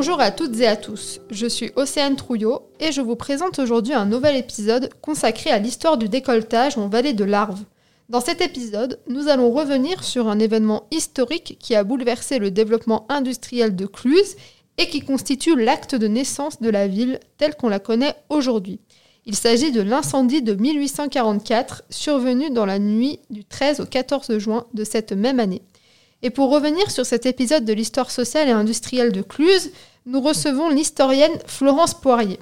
Bonjour à toutes et à tous, je suis Océane Trouillot et je vous présente aujourd'hui un nouvel épisode consacré à l'histoire du décolletage en vallée de l'Arve. Dans cet épisode, nous allons revenir sur un événement historique qui a bouleversé le développement industriel de Cluse et qui constitue l'acte de naissance de la ville telle qu'on la connaît aujourd'hui. Il s'agit de l'incendie de 1844 survenu dans la nuit du 13 au 14 juin de cette même année. Et pour revenir sur cet épisode de l'histoire sociale et industrielle de Cluse, nous recevons l'historienne Florence Poirier.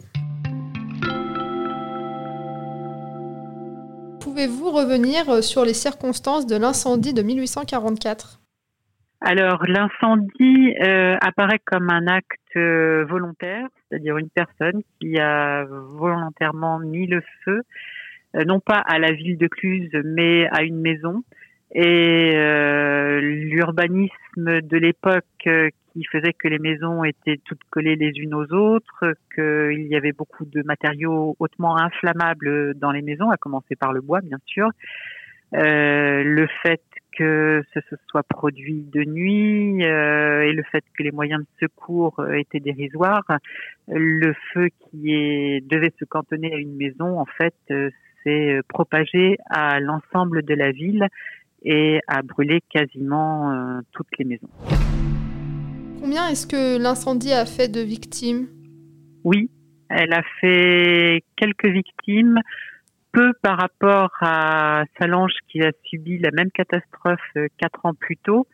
Pouvez-vous revenir sur les circonstances de l'incendie de 1844 Alors, l'incendie euh, apparaît comme un acte euh, volontaire, c'est-à-dire une personne qui a volontairement mis le feu, euh, non pas à la ville de Cluse, mais à une maison et euh, l'urbanisme de l'époque euh, qui faisait que les maisons étaient toutes collées les unes aux autres, qu'il y avait beaucoup de matériaux hautement inflammables dans les maisons, à commencer par le bois bien sûr, euh, le fait que ce soit produit de nuit euh, et le fait que les moyens de secours étaient dérisoires, le feu qui devait se cantonner à une maison en fait s'est propagé à l'ensemble de la ville et a brûlé quasiment euh, toutes les maisons. Combien est-ce que l'incendie a fait de victimes? Oui, elle a fait quelques victimes, peu par rapport à Salange qui a subi la même catastrophe euh, quatre ans plus tôt.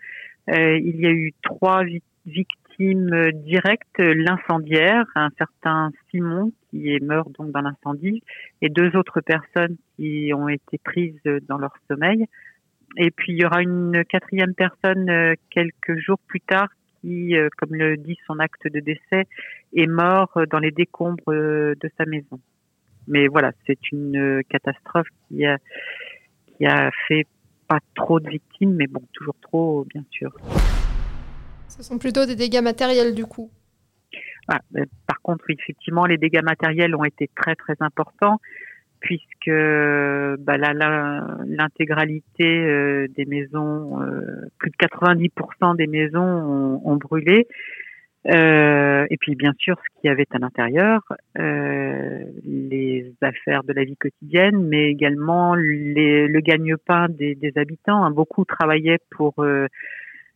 Euh, il y a eu trois victimes directes, l'incendiaire, un certain Simon qui est mort donc dans l'incendie, et deux autres personnes qui ont été prises dans leur sommeil. Et puis il y aura une quatrième personne euh, quelques jours plus tard qui, euh, comme le dit son acte de décès, est mort euh, dans les décombres de sa maison. Mais voilà, c'est une catastrophe qui a, qui a fait pas trop de victimes, mais bon, toujours trop, bien sûr. Ce sont plutôt des dégâts matériels du coup. Ah, par contre, effectivement, les dégâts matériels ont été très très importants puisque bah, l'intégralité euh, des maisons, euh, plus de 90% des maisons ont, brûlé. Euh, et puis bien sûr ce qu'il y avait à l'intérieur, les affaires de la vie quotidienne, mais également le gagne-pain des, habitants. Hein. Beaucoup travaillaient pour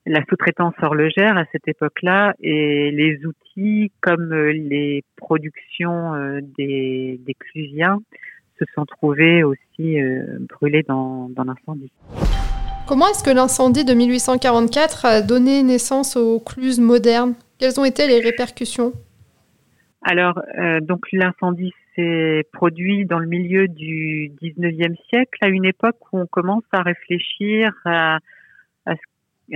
la sous-traitance horlogère à cette époque-là et les outils comme les productions des, des clusiens se sont trouvés aussi euh, brûlés dans, l'incendie. Comment est-ce que l'incendie de 1844 a donné naissance aux cluses modernes? Quelles ont été les répercussions? Alors, euh, donc l'incendie s'est produit dans le milieu du 19e siècle, à une époque où on commence à réfléchir à,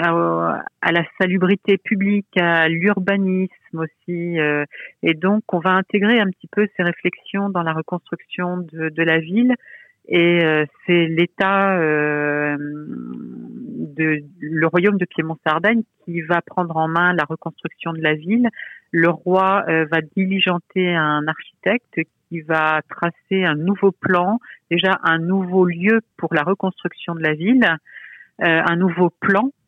à, la salubrité publique, à l'urbanisme aussi. Euh, et donc, on va intégrer un petit peu ces réflexions dans la reconstruction de, de la ville. Et euh, c'est l'État, euh, de le royaume de Piémont-Sardaigne qui va prendre en main la reconstruction de la ville. Le roi va diligenter un architecte qui va tracer un nouveau plan, déjà un nouveau lieu pour la reconstruction de la ville, un nouveau plan euh,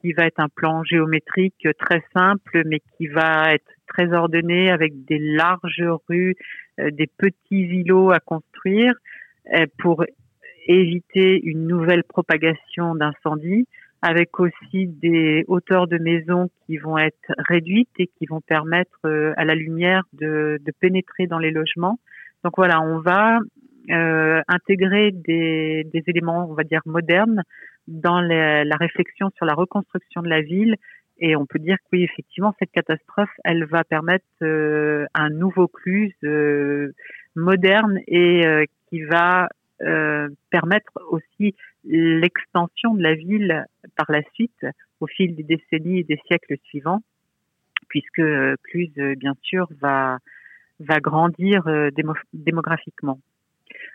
qui va être un plan géométrique très simple, mais qui va être très ordonné avec des larges rues, euh, des petits îlots à construire euh, pour éviter une nouvelle propagation d'incendie, avec aussi des hauteurs de maisons qui vont être réduites et qui vont permettre à la lumière de, de pénétrer dans les logements. Donc voilà, on va euh, intégrer des, des, éléments, on va dire, modernes dans la, la réflexion sur la reconstruction de la ville. Et on peut dire que oui, effectivement, cette catastrophe, elle va permettre euh, un nouveau cluse euh, moderne et euh, qui va euh, permettre aussi l'extension de la ville par la suite au fil des décennies et des siècles suivants, puisque Cluse, bien sûr, va, va grandir démographiquement.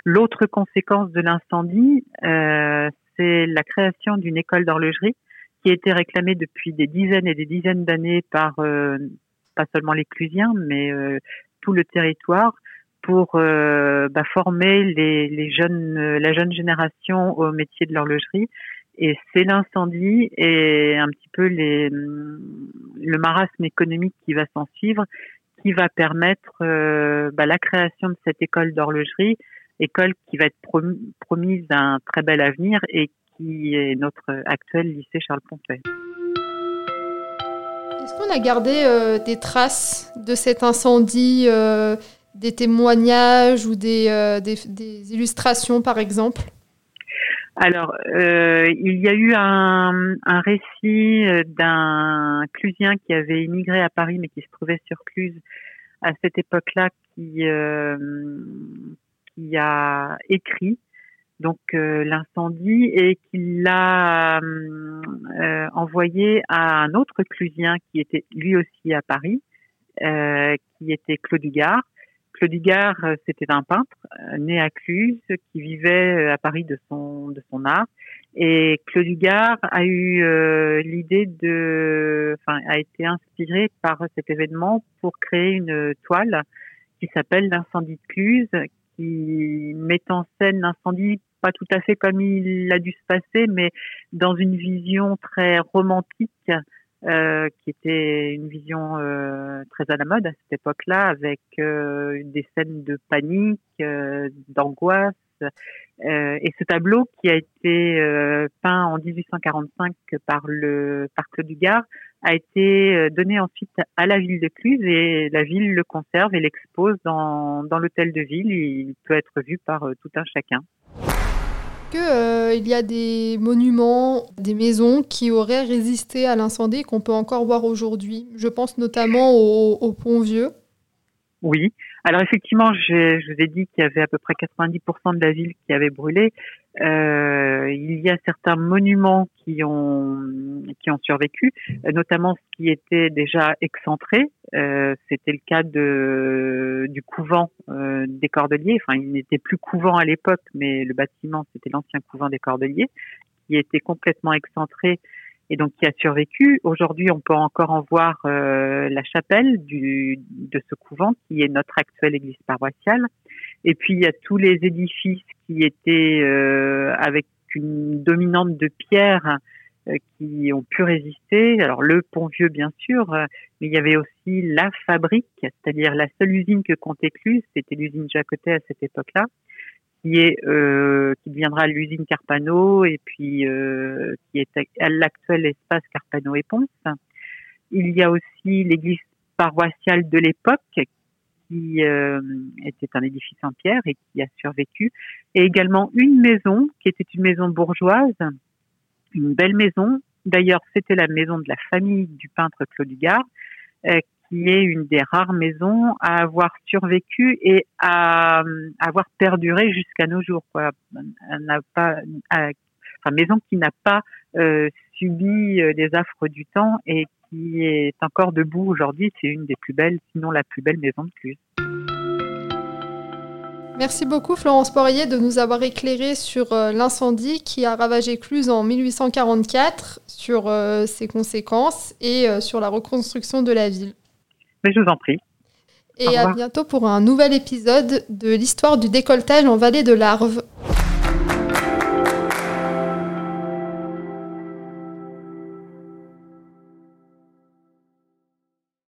L'autre conséquence de l'incendie, euh, c'est la création d'une école d'horlogerie qui a été réclamée depuis des dizaines et des dizaines d'années par euh, pas seulement les Clusiens, mais euh, tout le territoire pour bah, former les, jeunes, la jeune génération au métier de l'horlogerie. Et c'est l'incendie et un petit peu le marasme économique qui va s'en suivre qui va permettre euh, bah, la création de cette école d'horlogerie, école qui va être promise d'un très bel avenir et qui est notre actuel lycée Charles Pompey. Est-ce qu'on a gardé euh, des traces de cet incendie, euh, des témoignages ou des, des, illustrations par exemple? Alors, il y a eu un, un récit d'un Clusien qui avait immigré à Paris mais qui se trouvait sur Cluse à cette époque-là qui, qui a écrit donc euh, l'incendie et qu'il l'a euh, envoyé à un autre Clusien qui était lui aussi à Paris, euh, qui était Claude Dugard. Claude Dugard, c'était un peintre né à Cluse qui vivait à Paris de son de son art. Et Claude Dugard a eu l'idée de, enfin, a été inspiré par cet événement pour créer une toile qui s'appelle l'incendie de Cluse, qui met en scène l'incendie pas tout à fait comme il a dû se passer, mais dans une vision très romantique, euh, qui était une vision euh, très à la mode à cette époque-là, avec euh, des scènes de panique, d'angoisse. Et ce tableau qui a été peint en 1845 par le par Claude Dugard a été donné ensuite à la ville de Cluse et la ville le conserve et l'expose dans, dans l'hôtel de ville. Il peut être vu par tout un chacun qu'il euh, y a des monuments, des maisons qui auraient résisté à l'incendie qu'on peut encore voir aujourd'hui. Je pense notamment au, Pont Vieux. Oui. Alors effectivement, je, vous ai dit qu'il y avait à peu près 90% de la ville qui avait brûlé. Euh, il y a certains monuments qui ont qui ont survécu, notamment ce qui était déjà excentré. Euh, C'était le cas de du couvent euh, des Cordeliers. Enfin, il n'était plus couvent à l'époque, mais le bâtiment c'était l'ancien couvent des Cordeliers, qui était complètement excentré et donc qui a survécu. Aujourd'hui, on peut encore en voir euh, la chapelle du, de ce couvent qui est notre actuelle église paroissiale. Et puis il y a tous les édifices qui étaient euh, avec une dominante de pierre euh, qui ont pu résister. Alors le pont vieux bien sûr, mais il y avait aussi la fabrique, c'est-à-dire la seule usine que comptait Cluse, c'était l'usine Jacotet à cette époque-là qui est euh, qui deviendra l'usine Carpano et puis qui est l'actuel espace Carpano et Ponce. Il y a aussi l'église paroissiale de l'époque qui euh, était un édifice en pierre et qui a survécu, et également une maison qui était une maison bourgeoise, une belle maison. D'ailleurs, c'était la maison de la famille du peintre Claude Dugard, euh, qui est une des rares maisons à avoir survécu et à, avoir perduré jusqu'à nos jours. Quoi. n'a pas, enfin, maison qui n'a pas euh, subi euh, les affres du temps et qui est encore debout aujourd'hui. C'est une des plus belles, sinon la plus belle maison de Cluse. Merci beaucoup Florence Poirier de nous avoir éclairé sur euh, l'incendie qui a ravagé Cluse en 1844, sur ses conséquences et sur la reconstruction de la ville. Mais je vous en prie. Et à bientôt pour un nouvel épisode de l'histoire du décolletage en vallée de l'Arve.